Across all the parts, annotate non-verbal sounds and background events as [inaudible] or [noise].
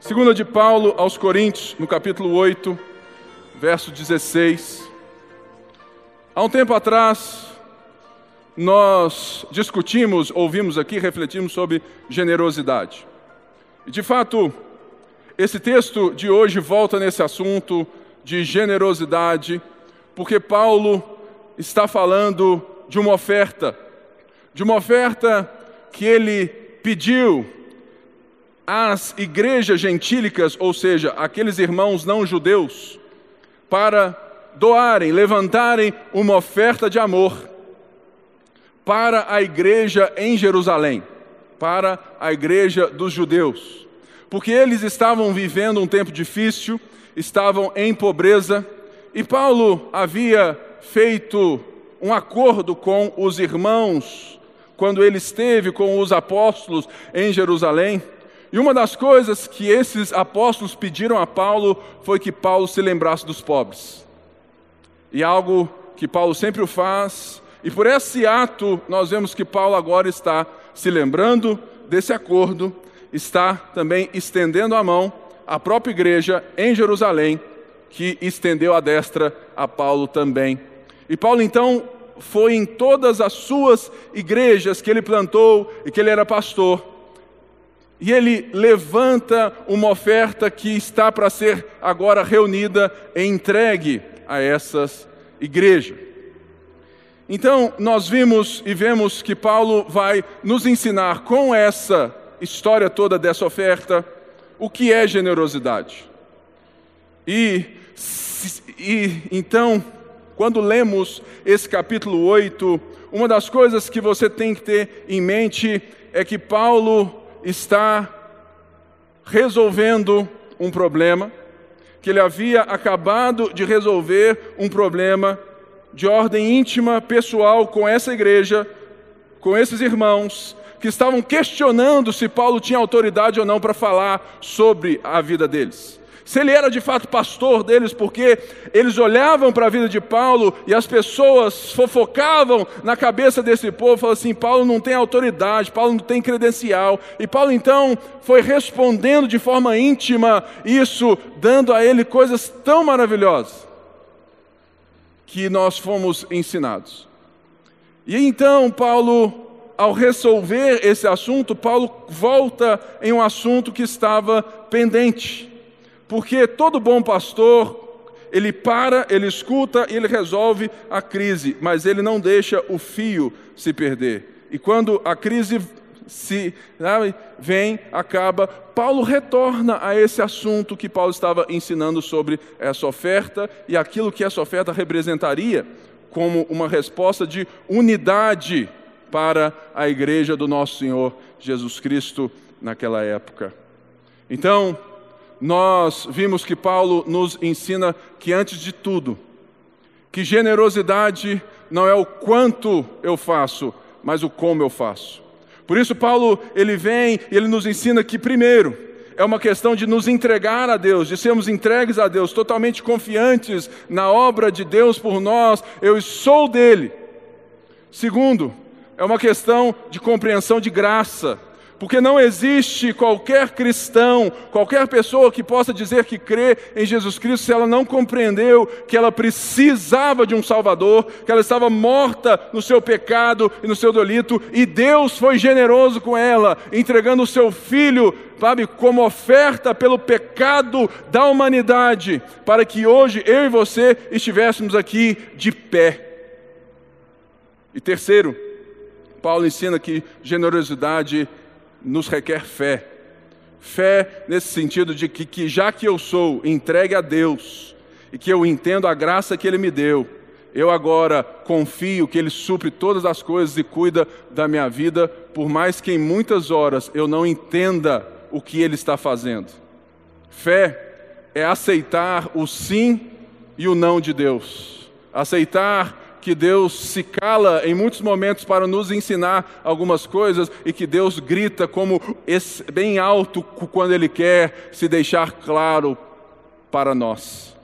Segunda de Paulo aos Coríntios, no capítulo 8, verso 16. Há um tempo atrás, nós discutimos, ouvimos aqui, refletimos sobre generosidade. E de fato, esse texto de hoje volta nesse assunto de generosidade, porque Paulo está falando de uma oferta, de uma oferta que ele pediu às igrejas gentílicas, ou seja, aqueles irmãos não judeus, para doarem, levantarem uma oferta de amor para a igreja em Jerusalém, para a igreja dos judeus, porque eles estavam vivendo um tempo difícil, estavam em pobreza, e Paulo havia feito um acordo com os irmãos quando ele esteve com os apóstolos em Jerusalém e uma das coisas que esses apóstolos pediram a Paulo foi que Paulo se lembrasse dos pobres. E algo que Paulo sempre o faz, e por esse ato nós vemos que Paulo agora está se lembrando desse acordo, está também estendendo a mão à própria igreja em Jerusalém, que estendeu a destra a Paulo também. E Paulo então foi em todas as suas igrejas que ele plantou e que ele era pastor, e ele levanta uma oferta que está para ser agora reunida e entregue a essas igrejas. Então, nós vimos e vemos que Paulo vai nos ensinar com essa história toda dessa oferta o que é generosidade. E, e então, quando lemos esse capítulo 8, uma das coisas que você tem que ter em mente é que Paulo está resolvendo um problema, que ele havia acabado de resolver um problema de ordem íntima, pessoal, com essa igreja, com esses irmãos, que estavam questionando se Paulo tinha autoridade ou não para falar sobre a vida deles se ele era de fato pastor deles, porque eles olhavam para a vida de Paulo e as pessoas fofocavam na cabeça desse povo, falavam assim: Paulo não tem autoridade, Paulo não tem credencial. E Paulo então foi respondendo de forma íntima isso, dando a ele coisas tão maravilhosas que nós fomos ensinados. E então Paulo ao resolver esse assunto, Paulo volta em um assunto que estava pendente. Porque todo bom pastor, ele para, ele escuta e ele resolve a crise, mas ele não deixa o fio se perder. E quando a crise se sabe, vem, acaba, Paulo retorna a esse assunto que Paulo estava ensinando sobre essa oferta e aquilo que essa oferta representaria como uma resposta de unidade para a igreja do nosso Senhor Jesus Cristo naquela época. Então, nós vimos que Paulo nos ensina que, antes de tudo, que generosidade não é o quanto eu faço, mas o como eu faço. Por isso, Paulo, ele vem e ele nos ensina que, primeiro, é uma questão de nos entregar a Deus, de sermos entregues a Deus, totalmente confiantes na obra de Deus por nós, eu sou dele. Segundo, é uma questão de compreensão de graça porque não existe qualquer cristão, qualquer pessoa que possa dizer que crê em Jesus Cristo se ela não compreendeu que ela precisava de um Salvador, que ela estava morta no seu pecado e no seu delito, e Deus foi generoso com ela, entregando o seu filho, sabe, como oferta pelo pecado da humanidade, para que hoje eu e você estivéssemos aqui de pé. E terceiro, Paulo ensina que generosidade nos requer fé. Fé nesse sentido de que, que, já que eu sou entregue a Deus e que eu entendo a graça que Ele me deu, eu agora confio que Ele supre todas as coisas e cuida da minha vida, por mais que em muitas horas eu não entenda o que Ele está fazendo. Fé é aceitar o sim e o não de Deus, aceitar que Deus se cala em muitos momentos para nos ensinar algumas coisas e que Deus grita como bem alto quando Ele quer se deixar claro para nós.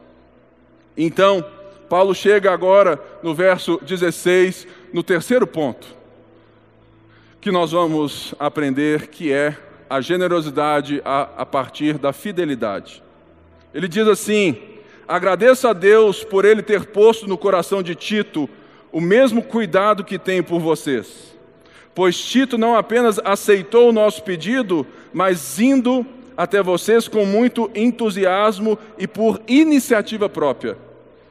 Então, Paulo chega agora no verso 16, no terceiro ponto, que nós vamos aprender, que é a generosidade a, a partir da fidelidade. Ele diz assim: agradeço a Deus por ele ter posto no coração de Tito o mesmo cuidado que tem por vocês. Pois Tito não apenas aceitou o nosso pedido, mas indo até vocês com muito entusiasmo e por iniciativa própria.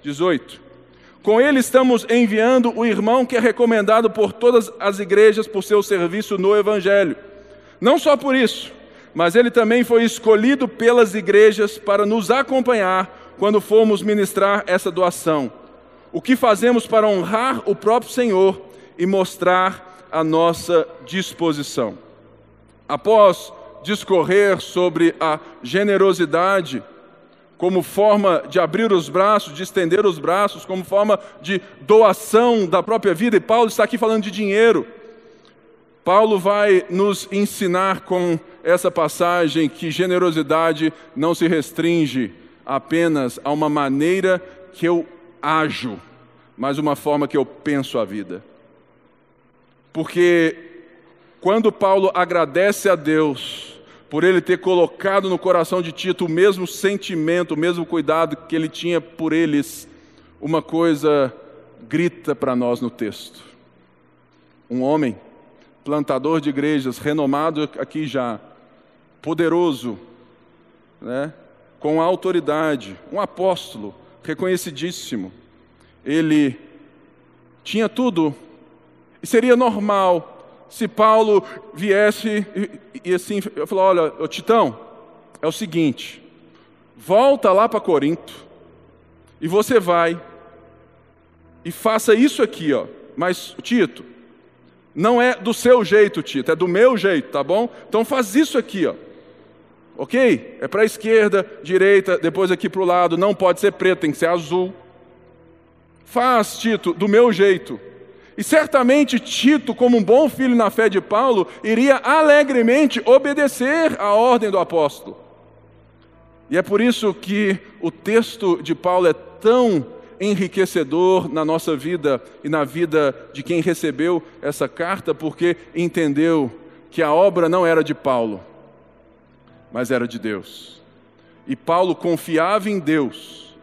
18. Com ele estamos enviando o irmão que é recomendado por todas as igrejas por seu serviço no Evangelho. Não só por isso, mas ele também foi escolhido pelas igrejas para nos acompanhar quando formos ministrar essa doação. O que fazemos para honrar o próprio Senhor e mostrar a nossa disposição. Após discorrer sobre a generosidade como forma de abrir os braços, de estender os braços, como forma de doação da própria vida, e Paulo está aqui falando de dinheiro. Paulo vai nos ensinar com essa passagem que generosidade não se restringe apenas a uma maneira que eu ajo, mas uma forma que eu penso a vida. Porque quando Paulo agradece a Deus por ele ter colocado no coração de Tito o mesmo sentimento, o mesmo cuidado que ele tinha por eles, uma coisa grita para nós no texto. Um homem, plantador de igrejas, renomado aqui já, poderoso, né? Com autoridade, um apóstolo reconhecidíssimo. Ele tinha tudo, e seria normal se Paulo viesse e, e assim, eu falou: olha, ô, Titão, é o seguinte, volta lá para Corinto, e você vai, e faça isso aqui, ó. Mas, Tito, não é do seu jeito, Tito, é do meu jeito, tá bom? Então faz isso aqui, ó. Ok? É para a esquerda, direita, depois aqui para o lado. Não pode ser preto, tem que ser azul. Faz, Tito, do meu jeito. E certamente Tito, como um bom filho na fé de Paulo, iria alegremente obedecer à ordem do apóstolo. E é por isso que o texto de Paulo é tão enriquecedor na nossa vida e na vida de quem recebeu essa carta, porque entendeu que a obra não era de Paulo, mas era de Deus. E Paulo confiava em Deus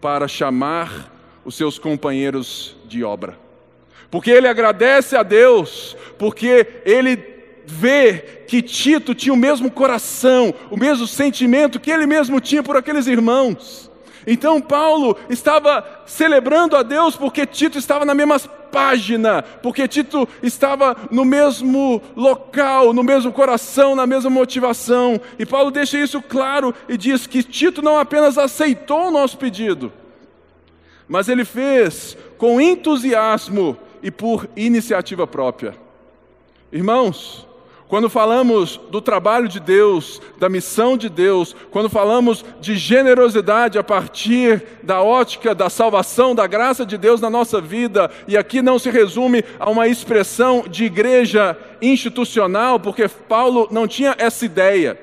para chamar os seus companheiros de obra. Porque ele agradece a Deus, porque ele vê que Tito tinha o mesmo coração, o mesmo sentimento que ele mesmo tinha por aqueles irmãos. Então Paulo estava celebrando a Deus porque Tito estava na mesma página, porque Tito estava no mesmo local, no mesmo coração, na mesma motivação. E Paulo deixa isso claro e diz que Tito não apenas aceitou o nosso pedido, mas ele fez com entusiasmo e por iniciativa própria. Irmãos, quando falamos do trabalho de Deus, da missão de Deus, quando falamos de generosidade a partir da ótica da salvação, da graça de Deus na nossa vida, e aqui não se resume a uma expressão de igreja institucional, porque Paulo não tinha essa ideia.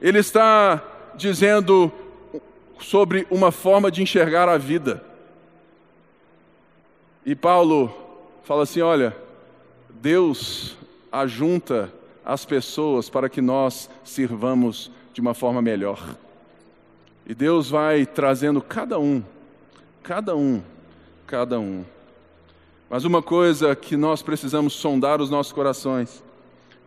Ele está dizendo sobre uma forma de enxergar a vida. E Paulo fala assim: olha, Deus ajunta as pessoas para que nós sirvamos de uma forma melhor. E Deus vai trazendo cada um, cada um, cada um. Mas uma coisa que nós precisamos sondar os nossos corações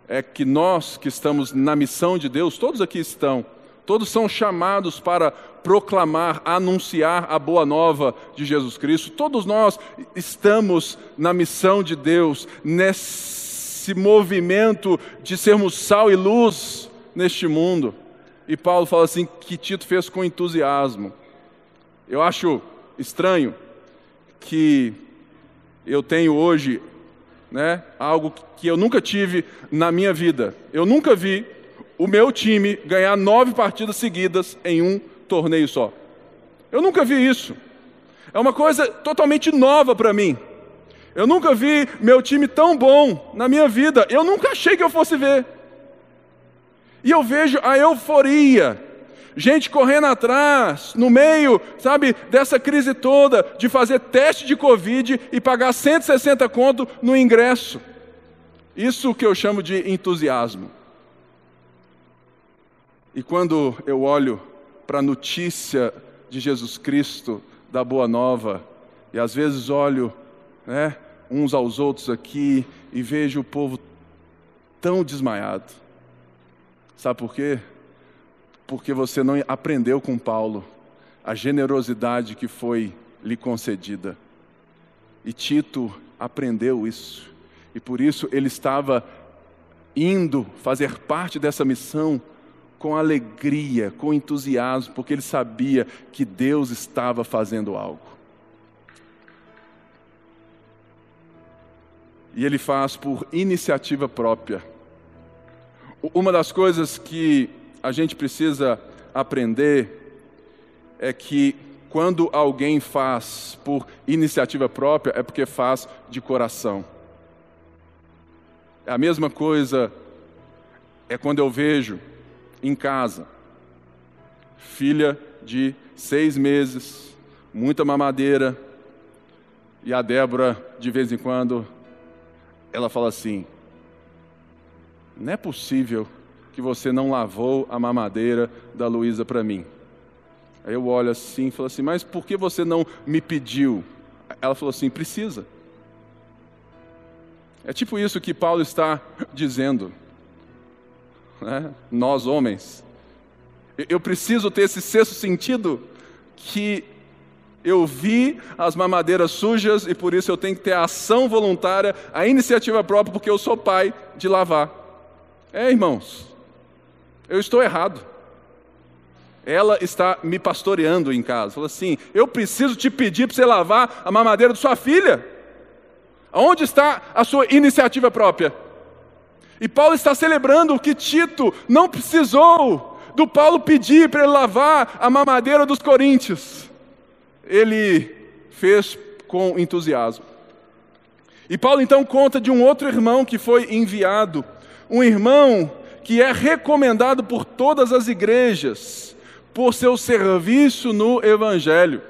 é que nós que estamos na missão de Deus, todos aqui estão, todos são chamados para proclamar, anunciar a boa nova de Jesus Cristo. Todos nós estamos na missão de Deus, nesse esse movimento de sermos sal e luz neste mundo. E Paulo fala assim que Tito fez com entusiasmo. Eu acho estranho que eu tenho hoje, né, algo que eu nunca tive na minha vida. Eu nunca vi o meu time ganhar nove partidas seguidas em um torneio só. Eu nunca vi isso. É uma coisa totalmente nova para mim. Eu nunca vi meu time tão bom na minha vida. Eu nunca achei que eu fosse ver. E eu vejo a euforia, gente correndo atrás, no meio, sabe, dessa crise toda, de fazer teste de Covid e pagar 160 conto no ingresso. Isso que eu chamo de entusiasmo. E quando eu olho para a notícia de Jesus Cristo, da Boa Nova, e às vezes olho né, uns aos outros aqui e vejo o povo tão desmaiado. Sabe por quê? Porque você não aprendeu com Paulo a generosidade que foi lhe concedida. E Tito aprendeu isso. E por isso ele estava indo fazer parte dessa missão com alegria, com entusiasmo, porque ele sabia que Deus estava fazendo algo. E ele faz por iniciativa própria. Uma das coisas que a gente precisa aprender é que quando alguém faz por iniciativa própria, é porque faz de coração. É a mesma coisa é quando eu vejo em casa filha de seis meses, muita mamadeira, e a Débora, de vez em quando, ela fala assim: Não é possível que você não lavou a mamadeira da Luísa para mim. Aí eu olho assim e falo assim: Mas por que você não me pediu? Ela falou assim: Precisa. É tipo isso que Paulo está dizendo. Né? Nós, homens. Eu preciso ter esse sexto sentido que eu vi as mamadeiras sujas e por isso eu tenho que ter a ação voluntária, a iniciativa própria, porque eu sou pai de lavar. É, irmãos, eu estou errado. Ela está me pastoreando em casa. Falou assim: eu preciso te pedir para você lavar a mamadeira de sua filha. Onde está a sua iniciativa própria? E Paulo está celebrando que Tito não precisou do Paulo pedir para ele lavar a mamadeira dos coríntios. Ele fez com entusiasmo. E Paulo então conta de um outro irmão que foi enviado, um irmão que é recomendado por todas as igrejas por seu serviço no evangelho.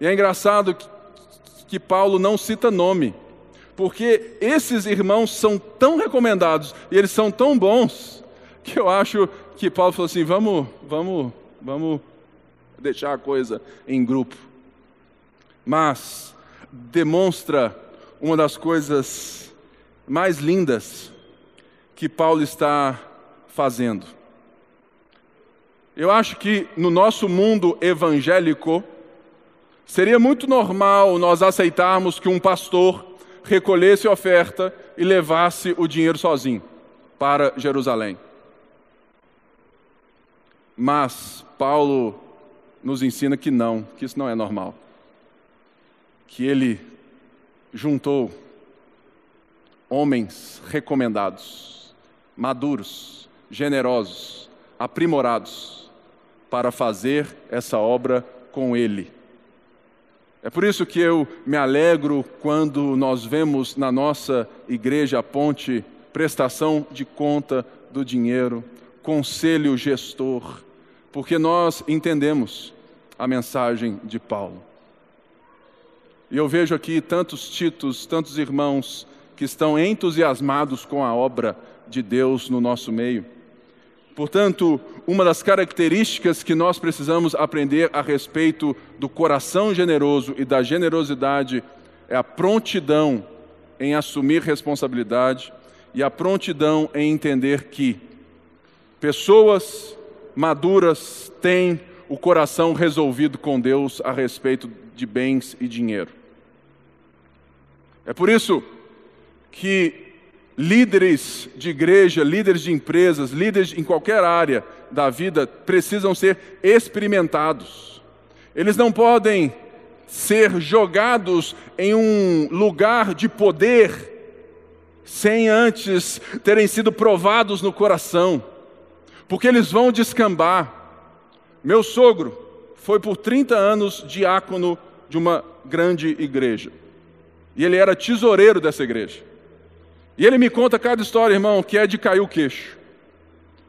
E é engraçado que, que Paulo não cita nome porque esses irmãos são tão recomendados e eles são tão bons que eu acho que Paulo falou assim: vamos, vamos, vamos deixar a coisa em grupo. Mas demonstra uma das coisas mais lindas que Paulo está fazendo. Eu acho que no nosso mundo evangélico seria muito normal nós aceitarmos que um pastor recolhesse oferta e levasse o dinheiro sozinho para Jerusalém. Mas Paulo nos ensina que não, que isso não é normal. Que ele juntou homens recomendados, maduros, generosos, aprimorados, para fazer essa obra com ele. É por isso que eu me alegro quando nós vemos na nossa igreja a ponte prestação de conta do dinheiro, conselho gestor, porque nós entendemos a mensagem de Paulo. E eu vejo aqui tantos títulos, tantos irmãos que estão entusiasmados com a obra de Deus no nosso meio. Portanto, uma das características que nós precisamos aprender a respeito do coração generoso e da generosidade é a prontidão em assumir responsabilidade e a prontidão em entender que pessoas maduras têm o coração resolvido com Deus a respeito de bens e dinheiro. É por isso que líderes de igreja, líderes de empresas, líderes em qualquer área da vida precisam ser experimentados. Eles não podem ser jogados em um lugar de poder sem antes terem sido provados no coração, porque eles vão descambar. Meu sogro foi por 30 anos diácono de uma grande igreja, e ele era tesoureiro dessa igreja. E ele me conta cada história, irmão, que é de cair o queixo.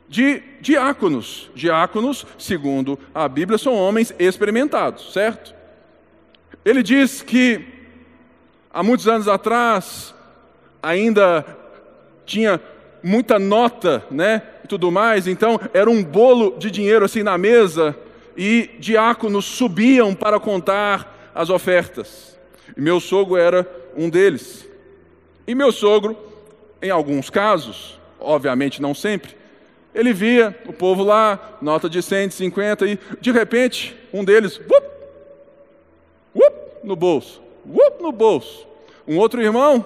De diáconos. Diáconos, segundo a Bíblia, são homens experimentados, certo? Ele diz que há muitos anos atrás ainda tinha muita nota, né, e tudo mais, então era um bolo de dinheiro assim na mesa e diáconos subiam para contar as ofertas. E meu sogro era um deles. E meu sogro, em alguns casos, obviamente não sempre, ele via o povo lá, nota de 150, e de repente, um deles, no bolso, no bolso. Um outro irmão,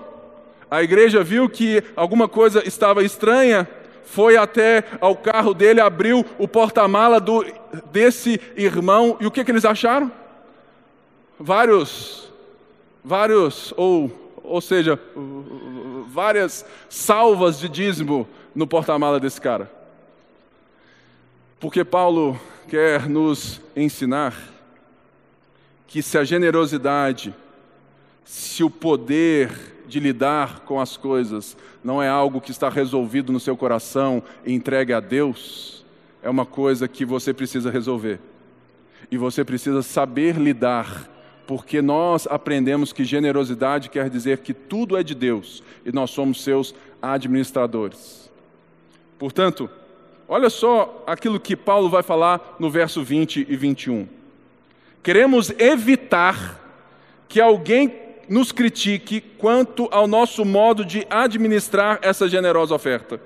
a igreja viu que alguma coisa estava estranha, foi até ao carro dele, abriu o porta-mala desse irmão, e o que, que eles acharam? Vários, vários, ou, ou seja, várias salvas de dízimo no porta-mala desse cara. Porque Paulo quer nos ensinar que se a generosidade, se o poder de lidar com as coisas não é algo que está resolvido no seu coração e entregue a Deus, é uma coisa que você precisa resolver. E você precisa saber lidar, porque nós aprendemos que generosidade quer dizer que tudo é de Deus e nós somos seus administradores. Portanto, Olha só aquilo que Paulo vai falar no verso 20 e 21. Queremos evitar que alguém nos critique quanto ao nosso modo de administrar essa generosa oferta.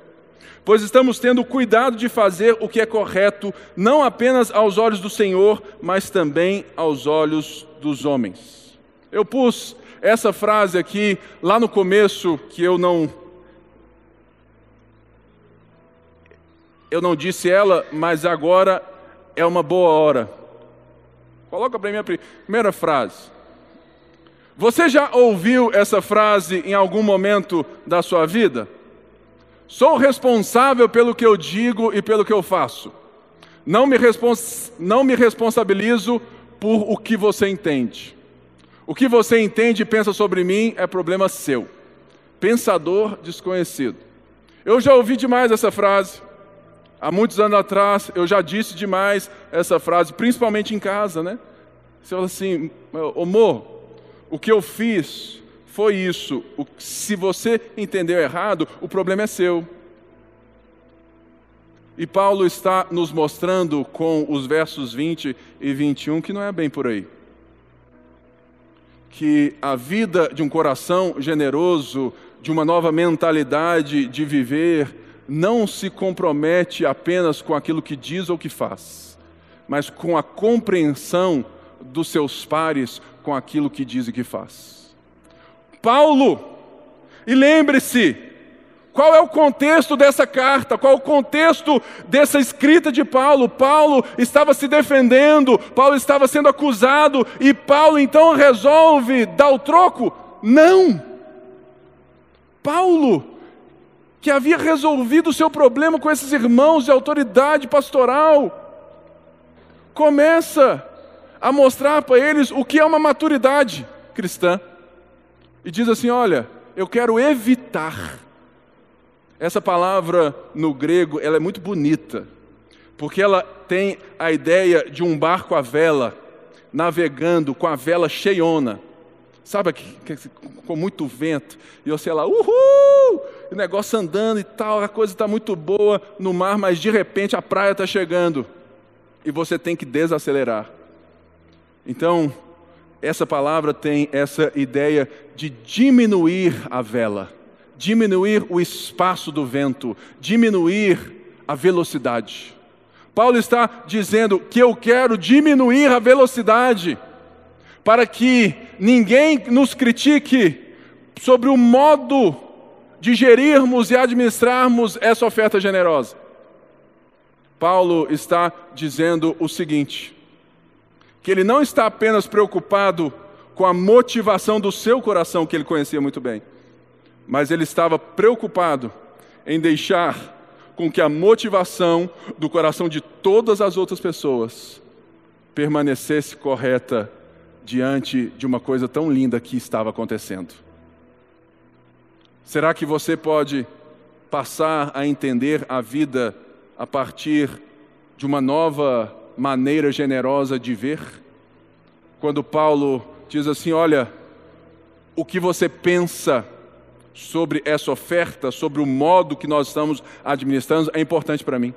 Pois estamos tendo cuidado de fazer o que é correto, não apenas aos olhos do Senhor, mas também aos olhos dos homens. Eu pus essa frase aqui lá no começo, que eu não eu não disse ela, mas agora é uma boa hora. Coloca para mim a primeira frase. Você já ouviu essa frase em algum momento da sua vida? Sou responsável pelo que eu digo e pelo que eu faço. Não me, respons não me responsabilizo por o que você entende. O que você entende e pensa sobre mim é problema seu. Pensador desconhecido. Eu já ouvi demais essa frase. Há muitos anos atrás, eu já disse demais essa frase, principalmente em casa, né? Você fala assim, amor, o que eu fiz foi isso. Se você entendeu errado, o problema é seu. E Paulo está nos mostrando com os versos 20 e 21 que não é bem por aí. Que a vida de um coração generoso, de uma nova mentalidade de viver, não se compromete apenas com aquilo que diz ou que faz, mas com a compreensão dos seus pares com aquilo que diz e que faz. Paulo, e lembre-se, qual é o contexto dessa carta? Qual é o contexto dessa escrita de Paulo? Paulo estava se defendendo, Paulo estava sendo acusado, e Paulo então resolve dar o troco? Não! Paulo que havia resolvido o seu problema com esses irmãos de autoridade pastoral, começa a mostrar para eles o que é uma maturidade cristã. E diz assim: Olha, eu quero evitar. Essa palavra no grego, ela é muito bonita, porque ela tem a ideia de um barco à vela, navegando com a vela cheiona. Sabe, com muito vento, e você lá, uhul! o negócio andando e tal, a coisa está muito boa no mar, mas de repente a praia está chegando e você tem que desacelerar. Então, essa palavra tem essa ideia de diminuir a vela, diminuir o espaço do vento, diminuir a velocidade. Paulo está dizendo que eu quero diminuir a velocidade para que ninguém nos critique sobre o modo de gerirmos e administrarmos essa oferta generosa. Paulo está dizendo o seguinte: que ele não está apenas preocupado com a motivação do seu coração, que ele conhecia muito bem, mas ele estava preocupado em deixar com que a motivação do coração de todas as outras pessoas permanecesse correta diante de uma coisa tão linda que estava acontecendo. Será que você pode passar a entender a vida a partir de uma nova maneira generosa de ver? Quando Paulo diz assim: Olha, o que você pensa sobre essa oferta, sobre o modo que nós estamos administrando, é importante para mim.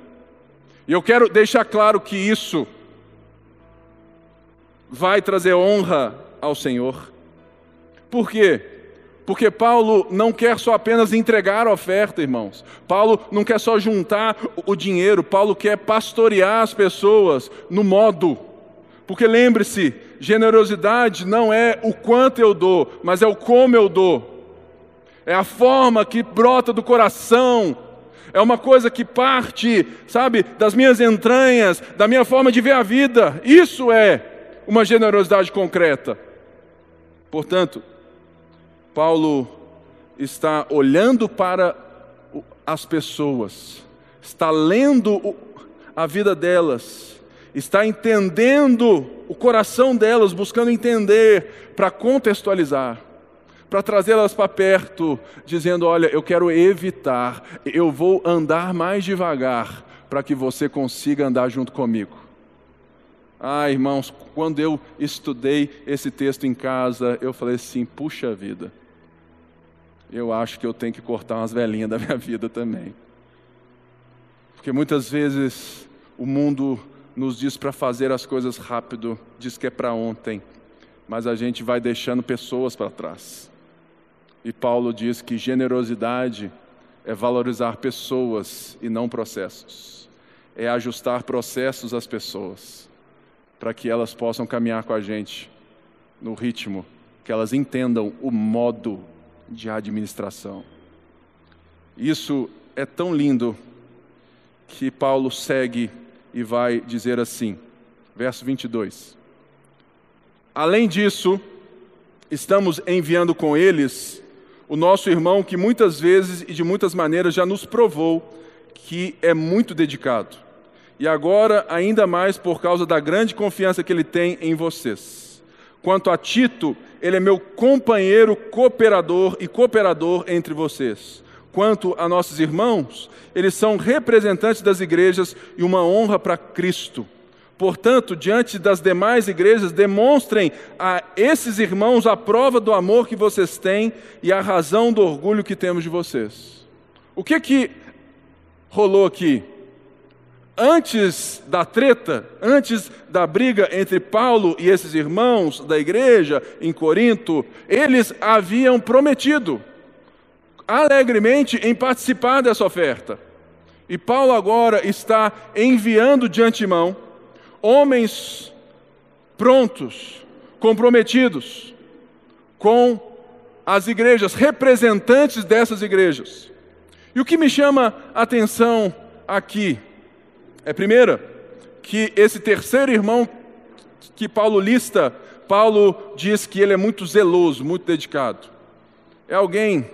E eu quero deixar claro que isso vai trazer honra ao Senhor. Por quê? Porque Paulo não quer só apenas entregar a oferta, irmãos. Paulo não quer só juntar o dinheiro, Paulo quer pastorear as pessoas no modo. Porque lembre-se, generosidade não é o quanto eu dou, mas é o como eu dou. É a forma que brota do coração. É uma coisa que parte, sabe, das minhas entranhas, da minha forma de ver a vida. Isso é uma generosidade concreta. Portanto, Paulo está olhando para as pessoas, está lendo a vida delas, está entendendo o coração delas, buscando entender para contextualizar, para trazê-las para perto, dizendo: Olha, eu quero evitar, eu vou andar mais devagar para que você consiga andar junto comigo. Ah, irmãos, quando eu estudei esse texto em casa, eu falei assim: puxa vida, eu acho que eu tenho que cortar umas velhinhas da minha [laughs] vida também. Porque muitas vezes o mundo nos diz para fazer as coisas rápido, diz que é para ontem, mas a gente vai deixando pessoas para trás. E Paulo diz que generosidade é valorizar pessoas e não processos, é ajustar processos às pessoas, para que elas possam caminhar com a gente no ritmo, que elas entendam o modo de administração. Isso é tão lindo que Paulo segue e vai dizer assim, verso 22. Além disso, estamos enviando com eles o nosso irmão que muitas vezes e de muitas maneiras já nos provou que é muito dedicado. E agora, ainda mais por causa da grande confiança que ele tem em vocês. Quanto a Tito, ele é meu companheiro cooperador e cooperador entre vocês. Quanto a nossos irmãos, eles são representantes das igrejas e uma honra para Cristo. Portanto, diante das demais igrejas, demonstrem a esses irmãos a prova do amor que vocês têm e a razão do orgulho que temos de vocês. O que que rolou aqui? antes da treta, antes da briga entre Paulo e esses irmãos da igreja em Corinto, eles haviam prometido alegremente em participar dessa oferta. E Paulo agora está enviando de antemão homens prontos, comprometidos com as igrejas, representantes dessas igrejas. E o que me chama a atenção aqui é primeira, que esse terceiro irmão que Paulo lista, Paulo diz que ele é muito zeloso, muito dedicado. É alguém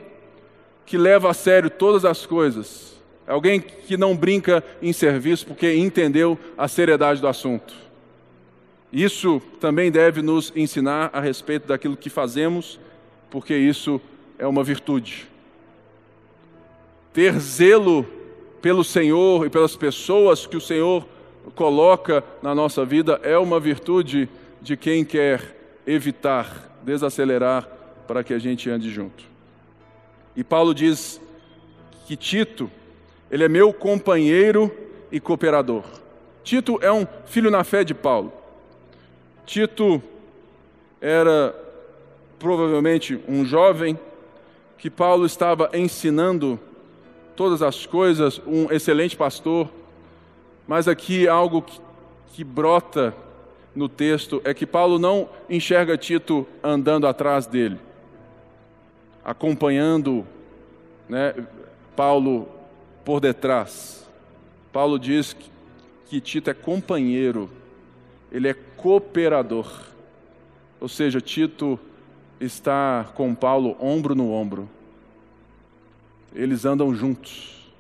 que leva a sério todas as coisas. É alguém que não brinca em serviço porque entendeu a seriedade do assunto. Isso também deve nos ensinar a respeito daquilo que fazemos, porque isso é uma virtude. Ter zelo pelo Senhor e pelas pessoas que o Senhor coloca na nossa vida é uma virtude de quem quer evitar, desacelerar para que a gente ande junto. E Paulo diz que Tito, ele é meu companheiro e cooperador. Tito é um filho na fé de Paulo. Tito era provavelmente um jovem que Paulo estava ensinando todas as coisas, um excelente pastor, mas aqui algo que, que brota no texto é que Paulo não enxerga Tito andando atrás dele, acompanhando né, Paulo por detrás. Paulo diz que, que Tito é companheiro, ele é cooperador. Ou seja, Tito está com Paulo ombro no ombro eles andam juntos,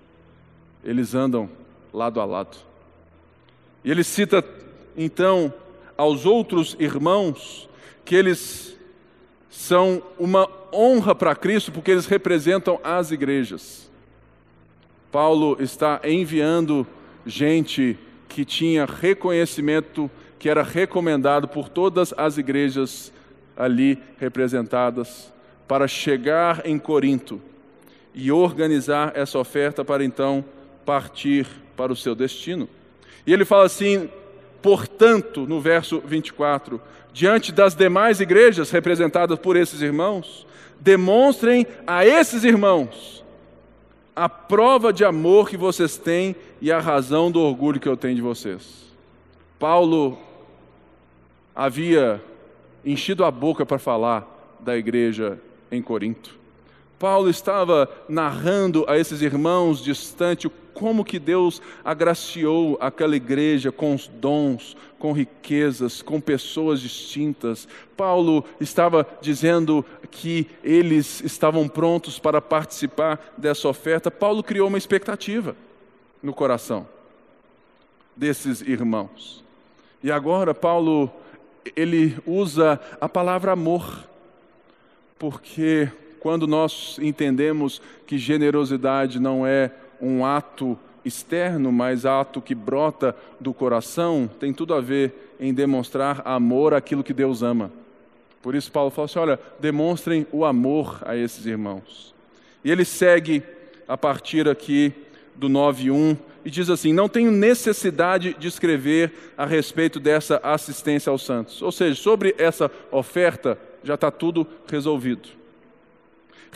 eles andam lado a lado. E ele cita então aos outros irmãos que eles são uma honra para Cristo porque eles representam as igrejas. Paulo está enviando gente que tinha reconhecimento, que era recomendado por todas as igrejas ali representadas, para chegar em Corinto e organizar essa oferta para então partir para o seu destino. E ele fala assim, portanto, no verso 24: diante das demais igrejas representadas por esses irmãos, demonstrem a esses irmãos a prova de amor que vocês têm e a razão do orgulho que eu tenho de vocês. Paulo havia enchido a boca para falar da igreja em Corinto. Paulo estava narrando a esses irmãos distantes como que Deus agraciou aquela igreja com os dons, com riquezas, com pessoas distintas. Paulo estava dizendo que eles estavam prontos para participar dessa oferta. Paulo criou uma expectativa no coração desses irmãos. E agora Paulo ele usa a palavra amor, porque quando nós entendemos que generosidade não é um ato externo, mas ato que brota do coração, tem tudo a ver em demonstrar amor àquilo que Deus ama. Por isso, Paulo fala assim: olha, demonstrem o amor a esses irmãos. E ele segue a partir aqui do 9.1 e diz assim: Não tenho necessidade de escrever a respeito dessa assistência aos santos. Ou seja, sobre essa oferta já está tudo resolvido.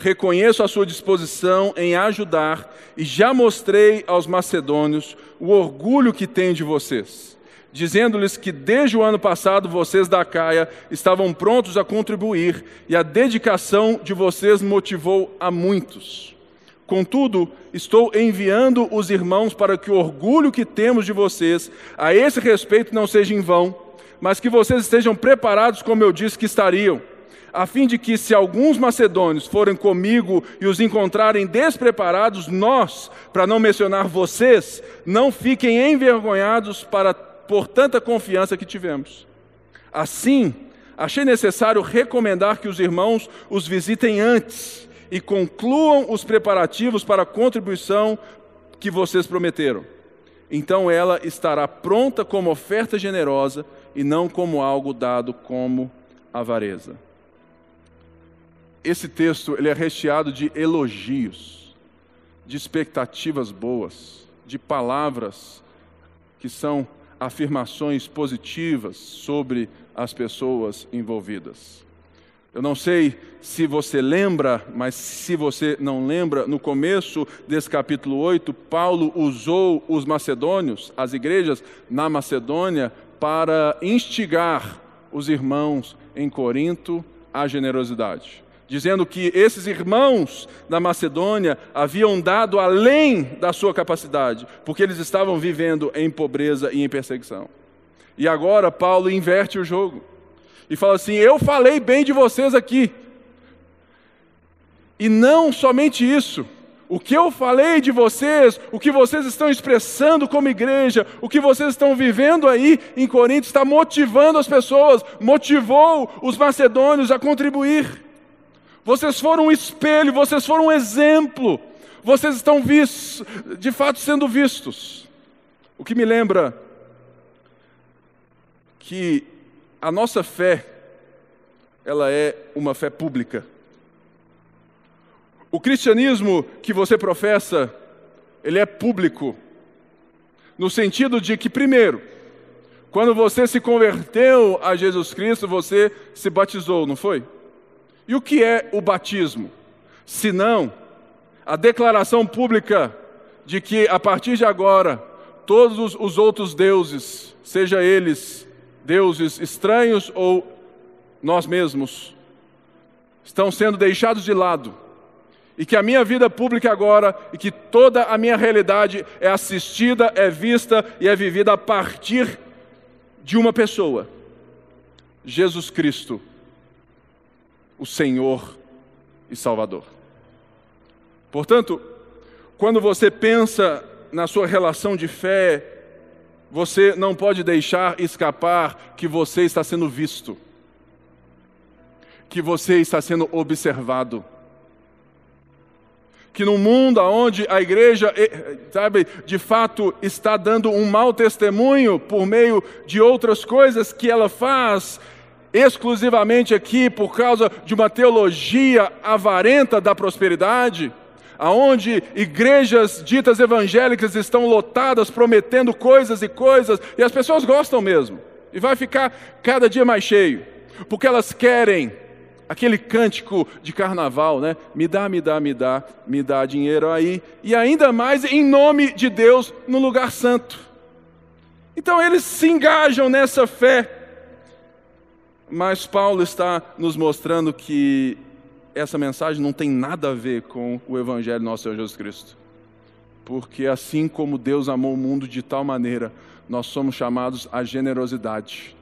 Reconheço a sua disposição em ajudar e já mostrei aos macedônios o orgulho que tenho de vocês, dizendo-lhes que desde o ano passado vocês da Caia estavam prontos a contribuir e a dedicação de vocês motivou a muitos. Contudo, estou enviando os irmãos para que o orgulho que temos de vocês a esse respeito não seja em vão, mas que vocês estejam preparados como eu disse que estariam a fim de que, se alguns macedônios forem comigo e os encontrarem despreparados, nós, para não mencionar vocês, não fiquem envergonhados para, por tanta confiança que tivemos. Assim, achei necessário recomendar que os irmãos os visitem antes e concluam os preparativos para a contribuição que vocês prometeram. Então ela estará pronta como oferta generosa e não como algo dado como avareza esse texto ele é recheado de elogios, de expectativas boas, de palavras que são afirmações positivas sobre as pessoas envolvidas. Eu não sei se você lembra, mas se você não lembra, no começo desse capítulo 8, Paulo usou os macedônios, as igrejas na Macedônia, para instigar os irmãos em Corinto à generosidade dizendo que esses irmãos da Macedônia haviam dado além da sua capacidade, porque eles estavam vivendo em pobreza e em perseguição. E agora Paulo inverte o jogo e fala assim: Eu falei bem de vocês aqui. E não somente isso, o que eu falei de vocês, o que vocês estão expressando como igreja, o que vocês estão vivendo aí em Corinto está motivando as pessoas, motivou os macedônios a contribuir. Vocês foram um espelho, vocês foram um exemplo. Vocês estão vistos, de fato sendo vistos. O que me lembra que a nossa fé ela é uma fé pública. O cristianismo que você professa, ele é público. No sentido de que primeiro, quando você se converteu a Jesus Cristo, você se batizou, não foi? E o que é o batismo? Se não a declaração pública de que a partir de agora todos os outros deuses, seja eles deuses estranhos ou nós mesmos, estão sendo deixados de lado. E que a minha vida pública agora e que toda a minha realidade é assistida, é vista e é vivida a partir de uma pessoa, Jesus Cristo, o Senhor e Salvador. Portanto, quando você pensa na sua relação de fé, você não pode deixar escapar que você está sendo visto, que você está sendo observado. Que no mundo onde a igreja, eh, sabe, de fato está dando um mau testemunho por meio de outras coisas que ela faz, exclusivamente aqui por causa de uma teologia avarenta da prosperidade, aonde igrejas ditas evangélicas estão lotadas prometendo coisas e coisas, e as pessoas gostam mesmo, e vai ficar cada dia mais cheio, porque elas querem aquele cântico de carnaval, né? Me dá, me dá, me dá, me dá dinheiro aí, e ainda mais em nome de Deus no lugar santo. Então eles se engajam nessa fé, mas Paulo está nos mostrando que essa mensagem não tem nada a ver com o Evangelho nosso Senhor Jesus Cristo. Porque assim como Deus amou o mundo de tal maneira, nós somos chamados à generosidade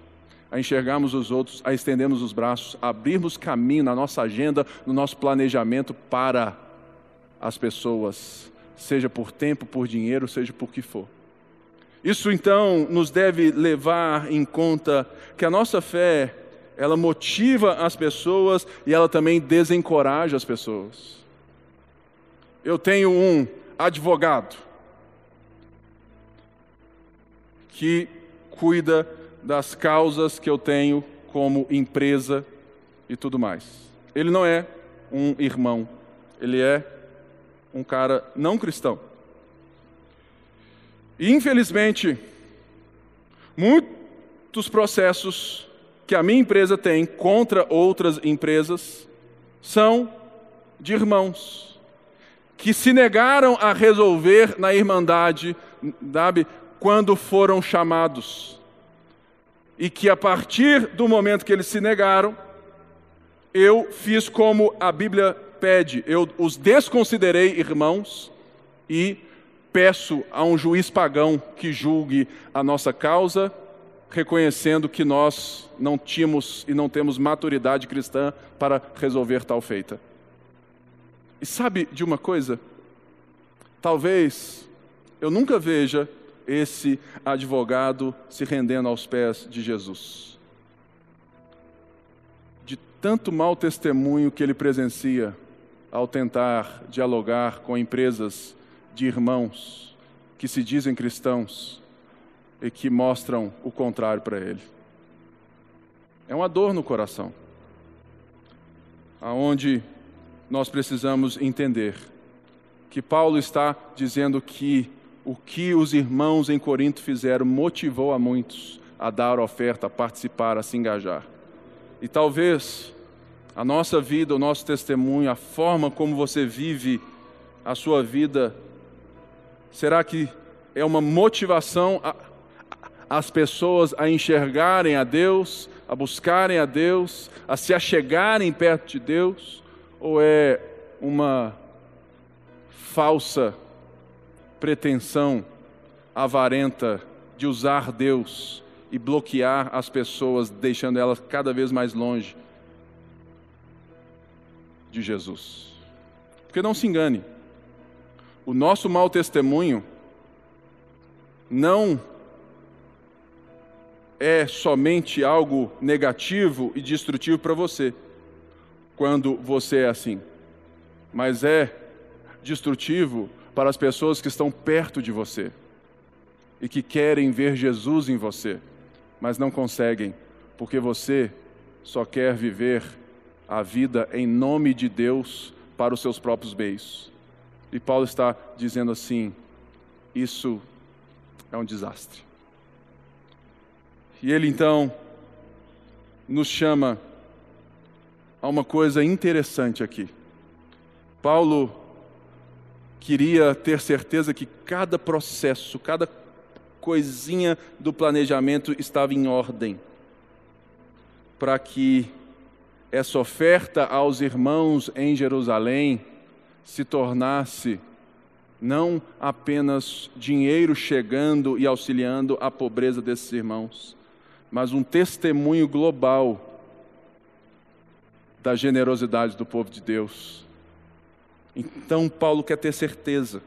a enxergarmos os outros, a estendermos os braços, a abrirmos caminho na nossa agenda, no nosso planejamento para as pessoas, seja por tempo, por dinheiro, seja por que for. Isso então nos deve levar em conta que a nossa fé, ela motiva as pessoas e ela também desencoraja as pessoas. Eu tenho um advogado que cuida das causas que eu tenho como empresa e tudo mais. Ele não é um irmão, ele é um cara não cristão. E infelizmente, muitos processos que a minha empresa tem contra outras empresas são de irmãos que se negaram a resolver na irmandade, sabe, quando foram chamados. E que a partir do momento que eles se negaram, eu fiz como a Bíblia pede, eu os desconsiderei irmãos e peço a um juiz pagão que julgue a nossa causa, reconhecendo que nós não tínhamos e não temos maturidade cristã para resolver tal feita. E sabe de uma coisa? Talvez eu nunca veja esse advogado se rendendo aos pés de Jesus. De tanto mau testemunho que ele presencia ao tentar dialogar com empresas de irmãos que se dizem cristãos e que mostram o contrário para ele. É uma dor no coração, aonde nós precisamos entender que Paulo está dizendo que o que os irmãos em Corinto fizeram motivou a muitos a dar oferta, a participar, a se engajar. E talvez a nossa vida, o nosso testemunho, a forma como você vive a sua vida, será que é uma motivação às pessoas a enxergarem a Deus, a buscarem a Deus, a se achegarem perto de Deus? Ou é uma falsa pretensão avarenta de usar Deus e bloquear as pessoas, deixando elas cada vez mais longe de Jesus. Porque não se engane, o nosso mau testemunho não é somente algo negativo e destrutivo para você, quando você é assim, mas é destrutivo para as pessoas que estão perto de você e que querem ver Jesus em você, mas não conseguem, porque você só quer viver a vida em nome de Deus para os seus próprios bens. E Paulo está dizendo assim: isso é um desastre. E ele então nos chama a uma coisa interessante aqui. Paulo queria ter certeza que cada processo, cada coisinha do planejamento estava em ordem, para que essa oferta aos irmãos em Jerusalém se tornasse não apenas dinheiro chegando e auxiliando a pobreza desses irmãos, mas um testemunho global da generosidade do povo de Deus então Paulo quer ter certeza.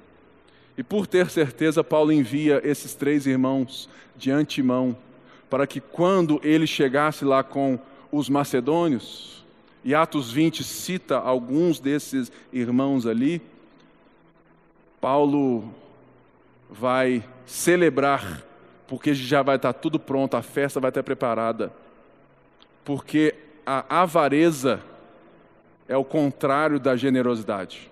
E por ter certeza, Paulo envia esses três irmãos de antemão, para que quando ele chegasse lá com os macedônios, e Atos 20 cita alguns desses irmãos ali, Paulo vai celebrar, porque já vai estar tudo pronto, a festa vai estar preparada. Porque a avareza é o contrário da generosidade.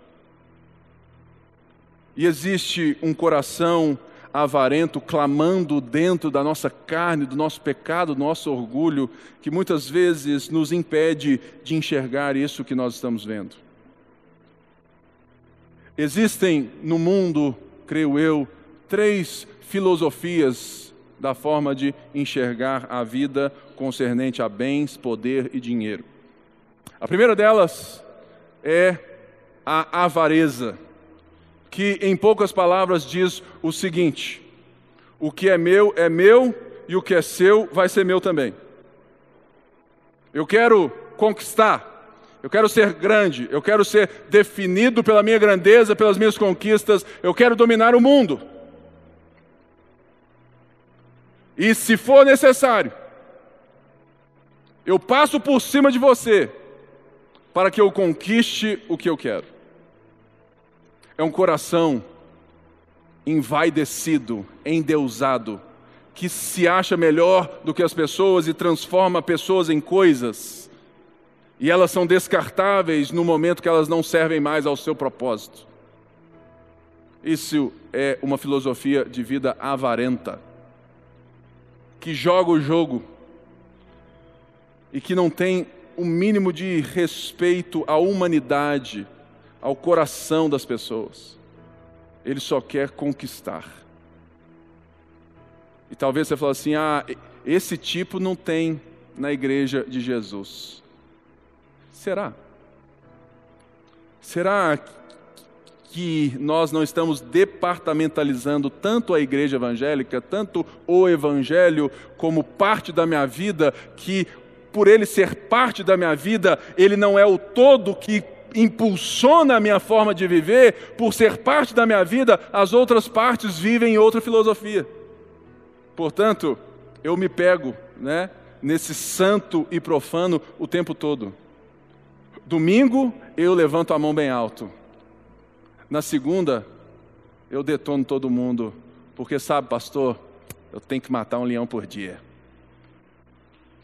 E existe um coração avarento clamando dentro da nossa carne, do nosso pecado, do nosso orgulho, que muitas vezes nos impede de enxergar isso que nós estamos vendo. Existem no mundo, creio eu, três filosofias da forma de enxergar a vida concernente a bens, poder e dinheiro. A primeira delas é a avareza, que em poucas palavras diz o seguinte: o que é meu é meu e o que é seu vai ser meu também. Eu quero conquistar, eu quero ser grande, eu quero ser definido pela minha grandeza, pelas minhas conquistas, eu quero dominar o mundo. E se for necessário, eu passo por cima de você para que eu conquiste o que eu quero. É um coração envaidecido, endeusado, que se acha melhor do que as pessoas e transforma pessoas em coisas. E elas são descartáveis no momento que elas não servem mais ao seu propósito. Isso é uma filosofia de vida avarenta que joga o jogo e que não tem o mínimo de respeito à humanidade, ao coração das pessoas. Ele só quer conquistar. E talvez você fale assim: ah, esse tipo não tem na igreja de Jesus. Será? Será que nós não estamos departamentalizando tanto a igreja evangélica, tanto o evangelho como parte da minha vida, que por ele ser parte da minha vida, ele não é o todo que impulsiona a minha forma de viver, por ser parte da minha vida, as outras partes vivem em outra filosofia. Portanto, eu me pego, né, nesse santo e profano o tempo todo. Domingo eu levanto a mão bem alto. Na segunda, eu detono todo mundo, porque sabe, pastor, eu tenho que matar um leão por dia.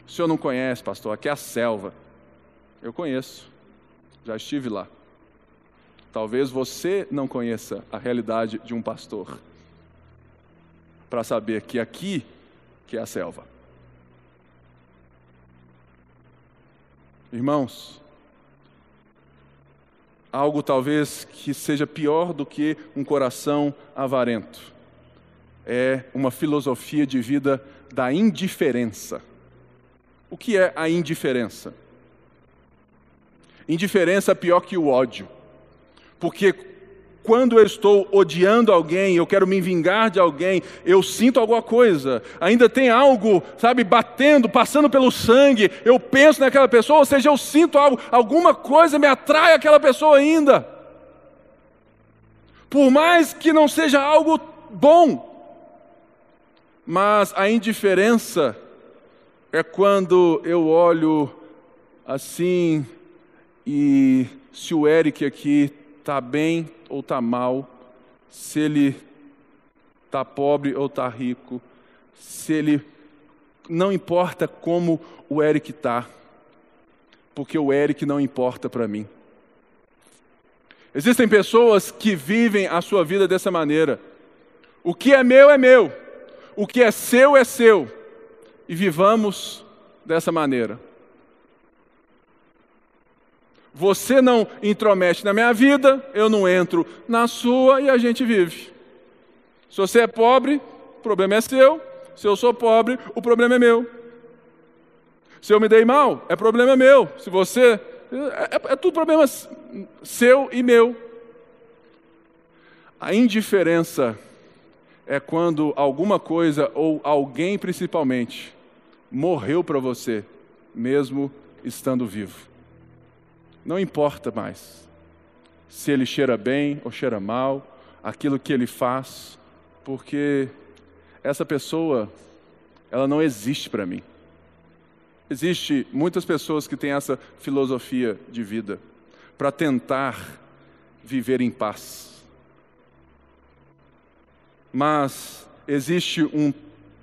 O senhor não conhece, pastor, aqui é a selva. Eu conheço, já estive lá. Talvez você não conheça a realidade de um pastor, para saber que aqui que é a selva. Irmãos, algo talvez que seja pior do que um coração avarento. É uma filosofia de vida da indiferença. O que é a indiferença? Indiferença é pior que o ódio. Porque quando eu estou odiando alguém, eu quero me vingar de alguém, eu sinto alguma coisa, ainda tem algo, sabe, batendo, passando pelo sangue, eu penso naquela pessoa, ou seja, eu sinto algo, alguma coisa me atrai aquela pessoa ainda. Por mais que não seja algo bom, mas a indiferença é quando eu olho assim e se o Eric aqui está bem ou está mal, se ele está pobre ou está rico, se ele. Não importa como o Eric está, porque o Eric não importa para mim. Existem pessoas que vivem a sua vida dessa maneira. O que é meu é meu, o que é seu é seu, e vivamos dessa maneira. Você não intromete na minha vida, eu não entro na sua e a gente vive. Se você é pobre, o problema é seu. Se eu sou pobre, o problema é meu. Se eu me dei mal, é problema meu. Se você. É, é, é tudo problema seu e meu. A indiferença é quando alguma coisa ou alguém principalmente morreu para você, mesmo estando vivo. Não importa mais se ele cheira bem ou cheira mal, aquilo que ele faz, porque essa pessoa, ela não existe para mim. Existe muitas pessoas que têm essa filosofia de vida para tentar viver em paz. Mas existe um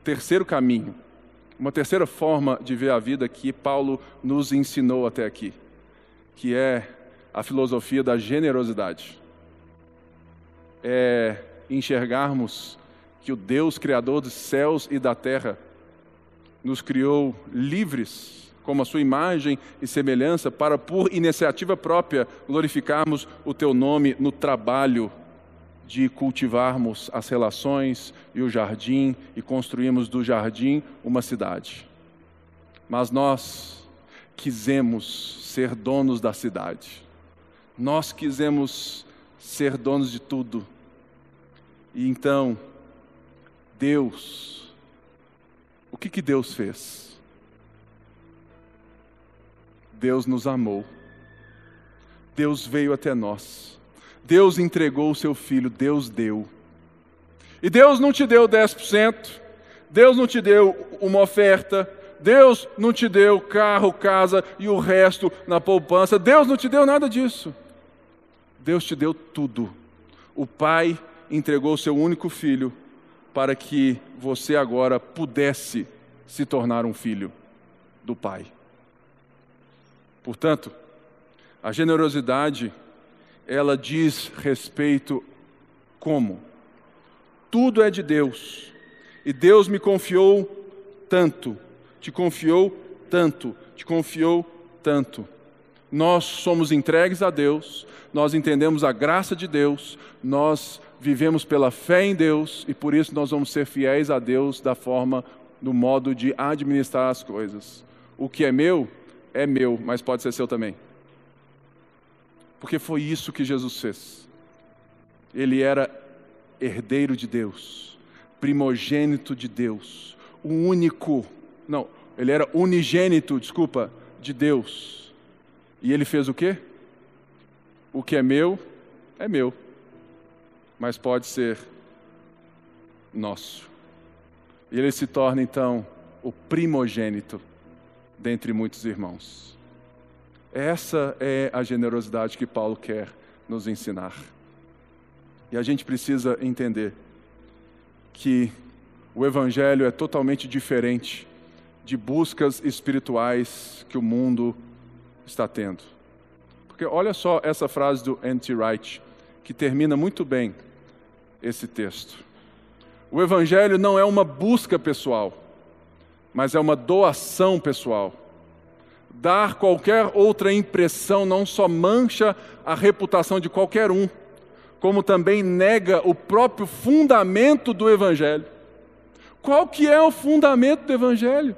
terceiro caminho, uma terceira forma de ver a vida que Paulo nos ensinou até aqui que é a filosofia da generosidade. é enxergarmos que o Deus Criador dos céus e da terra nos criou livres, como a sua imagem e semelhança, para, por iniciativa própria, glorificarmos o teu nome no trabalho de cultivarmos as relações e o jardim e construirmos do jardim uma cidade. Mas nós quisemos ser donos da cidade. Nós quisemos ser donos de tudo. E então, Deus, o que, que Deus fez? Deus nos amou. Deus veio até nós. Deus entregou o seu filho, Deus deu. E Deus não te deu 10%, Deus não te deu uma oferta, Deus não te deu carro, casa e o resto na poupança, Deus não te deu nada disso. Deus te deu tudo. O Pai entregou o seu único filho para que você agora pudesse se tornar um filho do Pai. Portanto, a generosidade, ela diz respeito como? Tudo é de Deus. E Deus me confiou tanto, te confiou tanto, te confiou tanto. Nós somos entregues a Deus, nós entendemos a graça de Deus, nós vivemos pela fé em Deus e por isso nós vamos ser fiéis a Deus da forma, no modo de administrar as coisas. O que é meu, é meu, mas pode ser seu também. Porque foi isso que Jesus fez. Ele era herdeiro de Deus, primogênito de Deus, o único, não, ele era unigênito, desculpa, de Deus. E ele fez o quê? O que é meu, é meu mas pode ser nosso. E ele se torna então o primogênito dentre muitos irmãos. Essa é a generosidade que Paulo quer nos ensinar. E a gente precisa entender que o Evangelho é totalmente diferente de buscas espirituais que o mundo está tendo. Porque olha só essa frase do N.T. Wright, que termina muito bem esse texto. O Evangelho não é uma busca pessoal, mas é uma doação pessoal. Dar qualquer outra impressão não só mancha a reputação de qualquer um, como também nega o próprio fundamento do Evangelho. Qual que é o fundamento do Evangelho?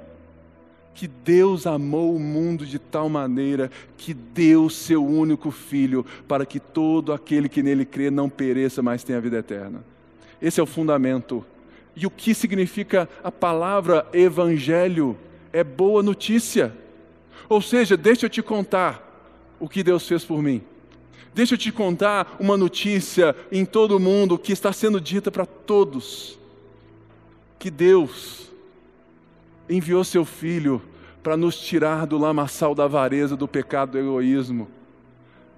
Que Deus amou o mundo de tal maneira que deu seu único filho para que todo aquele que nele crê não pereça, mas tenha vida eterna. Esse é o fundamento. E o que significa a palavra evangelho? É boa notícia. Ou seja, deixa eu te contar o que Deus fez por mim. Deixa eu te contar uma notícia em todo o mundo que está sendo dita para todos. Que Deus enviou seu filho para nos tirar do lamaçal da avareza, do pecado, do egoísmo.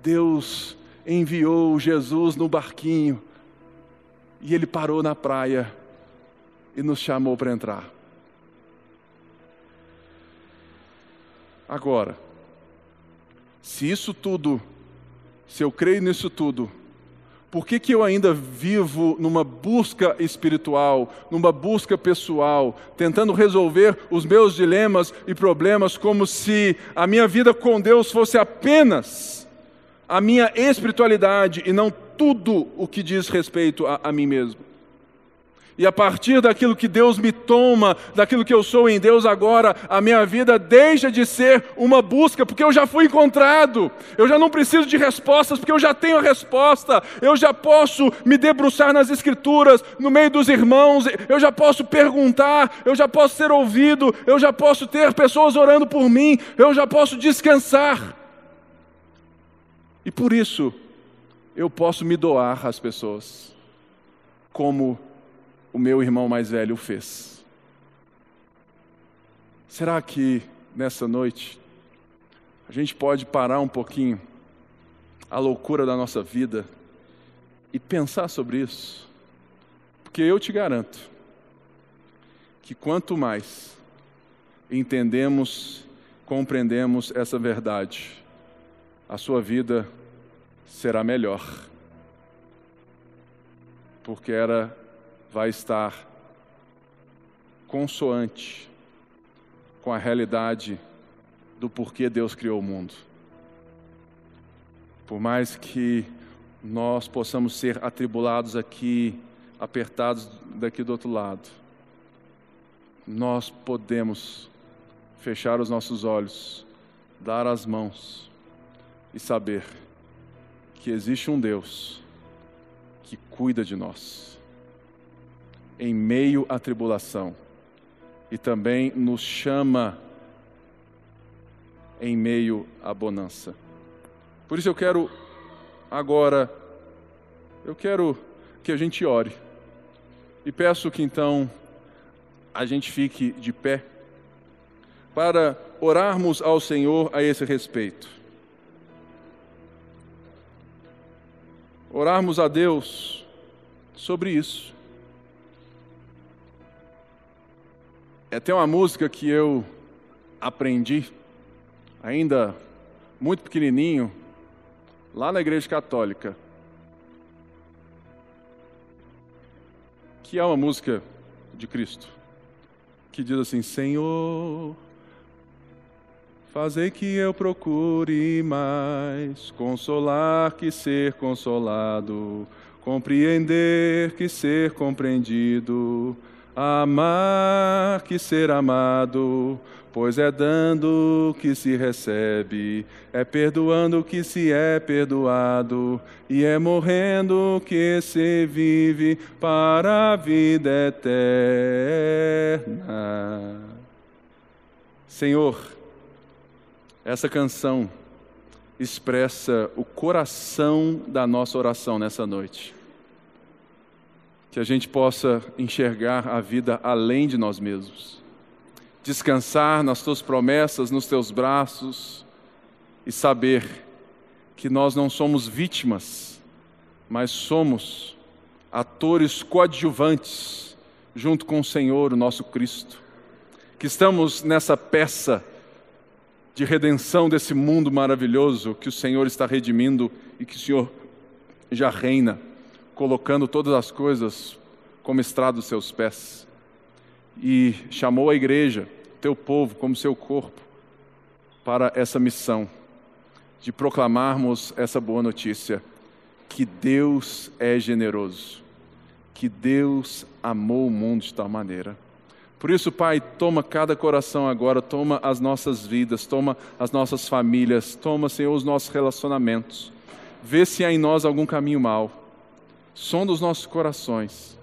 Deus enviou Jesus no barquinho e ele parou na praia e nos chamou para entrar. Agora, se isso tudo, se eu creio nisso tudo, por que, que eu ainda vivo numa busca espiritual, numa busca pessoal, tentando resolver os meus dilemas e problemas como se a minha vida com Deus fosse apenas a minha espiritualidade e não tudo o que diz respeito a, a mim mesmo? E a partir daquilo que Deus me toma, daquilo que eu sou em Deus agora, a minha vida deixa de ser uma busca, porque eu já fui encontrado. Eu já não preciso de respostas, porque eu já tenho a resposta. Eu já posso me debruçar nas Escrituras, no meio dos irmãos. Eu já posso perguntar, eu já posso ser ouvido, eu já posso ter pessoas orando por mim, eu já posso descansar. E por isso, eu posso me doar às pessoas, como o meu irmão mais velho fez. Será que nessa noite a gente pode parar um pouquinho a loucura da nossa vida e pensar sobre isso? Porque eu te garanto que quanto mais entendemos, compreendemos essa verdade, a sua vida será melhor. porque era vai estar consoante com a realidade do porquê Deus criou o mundo. Por mais que nós possamos ser atribulados aqui, apertados daqui do outro lado, nós podemos fechar os nossos olhos, dar as mãos e saber que existe um Deus que cuida de nós em meio à tribulação e também nos chama em meio à bonança. Por isso eu quero agora, eu quero que a gente ore e peço que então a gente fique de pé para orarmos ao Senhor a esse respeito. Orarmos a Deus sobre isso. É até uma música que eu aprendi, ainda muito pequenininho, lá na Igreja Católica. Que é uma música de Cristo que diz assim: Senhor, fazei que eu procure mais consolar que ser consolado, compreender que ser compreendido, amar que ser amado, pois é dando que se recebe, é perdoando que se é perdoado, e é morrendo que se vive para a vida eterna. Senhor, essa canção expressa o coração da nossa oração nessa noite. Que a gente possa enxergar a vida além de nós mesmos. Descansar nas tuas promessas, nos teus braços e saber que nós não somos vítimas, mas somos atores coadjuvantes junto com o Senhor, o nosso Cristo, que estamos nessa peça de redenção desse mundo maravilhoso que o Senhor está redimindo e que o Senhor já reina, colocando todas as coisas como estrada dos seus pés. E chamou a igreja teu povo como seu corpo para essa missão de proclamarmos essa boa notícia que Deus é generoso, que Deus amou o mundo de tal maneira. Por isso, Pai, toma cada coração agora, toma as nossas vidas, toma as nossas famílias, toma, Senhor, os nossos relacionamentos. Vê se há em nós algum caminho mau. Sonda os nossos corações.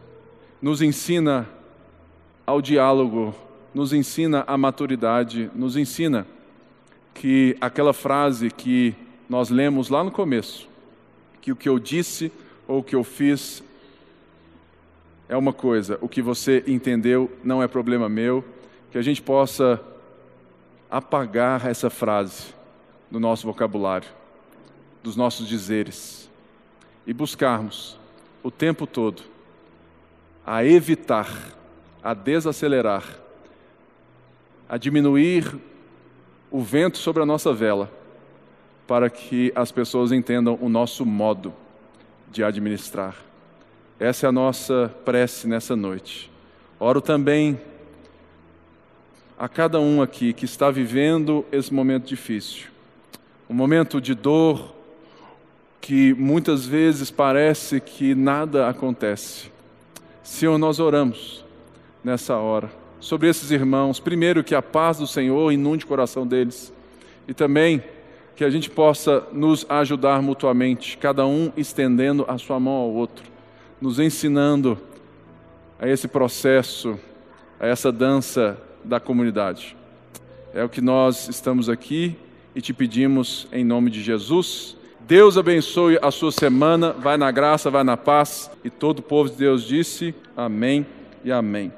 Nos ensina ao diálogo nos ensina a maturidade, nos ensina que aquela frase que nós lemos lá no começo, que o que eu disse ou o que eu fiz é uma coisa, o que você entendeu não é problema meu, que a gente possa apagar essa frase do nosso vocabulário, dos nossos dizeres e buscarmos o tempo todo a evitar, a desacelerar a diminuir o vento sobre a nossa vela, para que as pessoas entendam o nosso modo de administrar. Essa é a nossa prece nessa noite. Oro também a cada um aqui que está vivendo esse momento difícil, um momento de dor que muitas vezes parece que nada acontece. Senhor, nós oramos nessa hora sobre esses irmãos. Primeiro, que a paz do Senhor inunde o coração deles. E também que a gente possa nos ajudar mutuamente, cada um estendendo a sua mão ao outro, nos ensinando a esse processo, a essa dança da comunidade. É o que nós estamos aqui e te pedimos em nome de Jesus. Deus abençoe a sua semana, vai na graça, vai na paz. E todo o povo de Deus disse: Amém e Amém.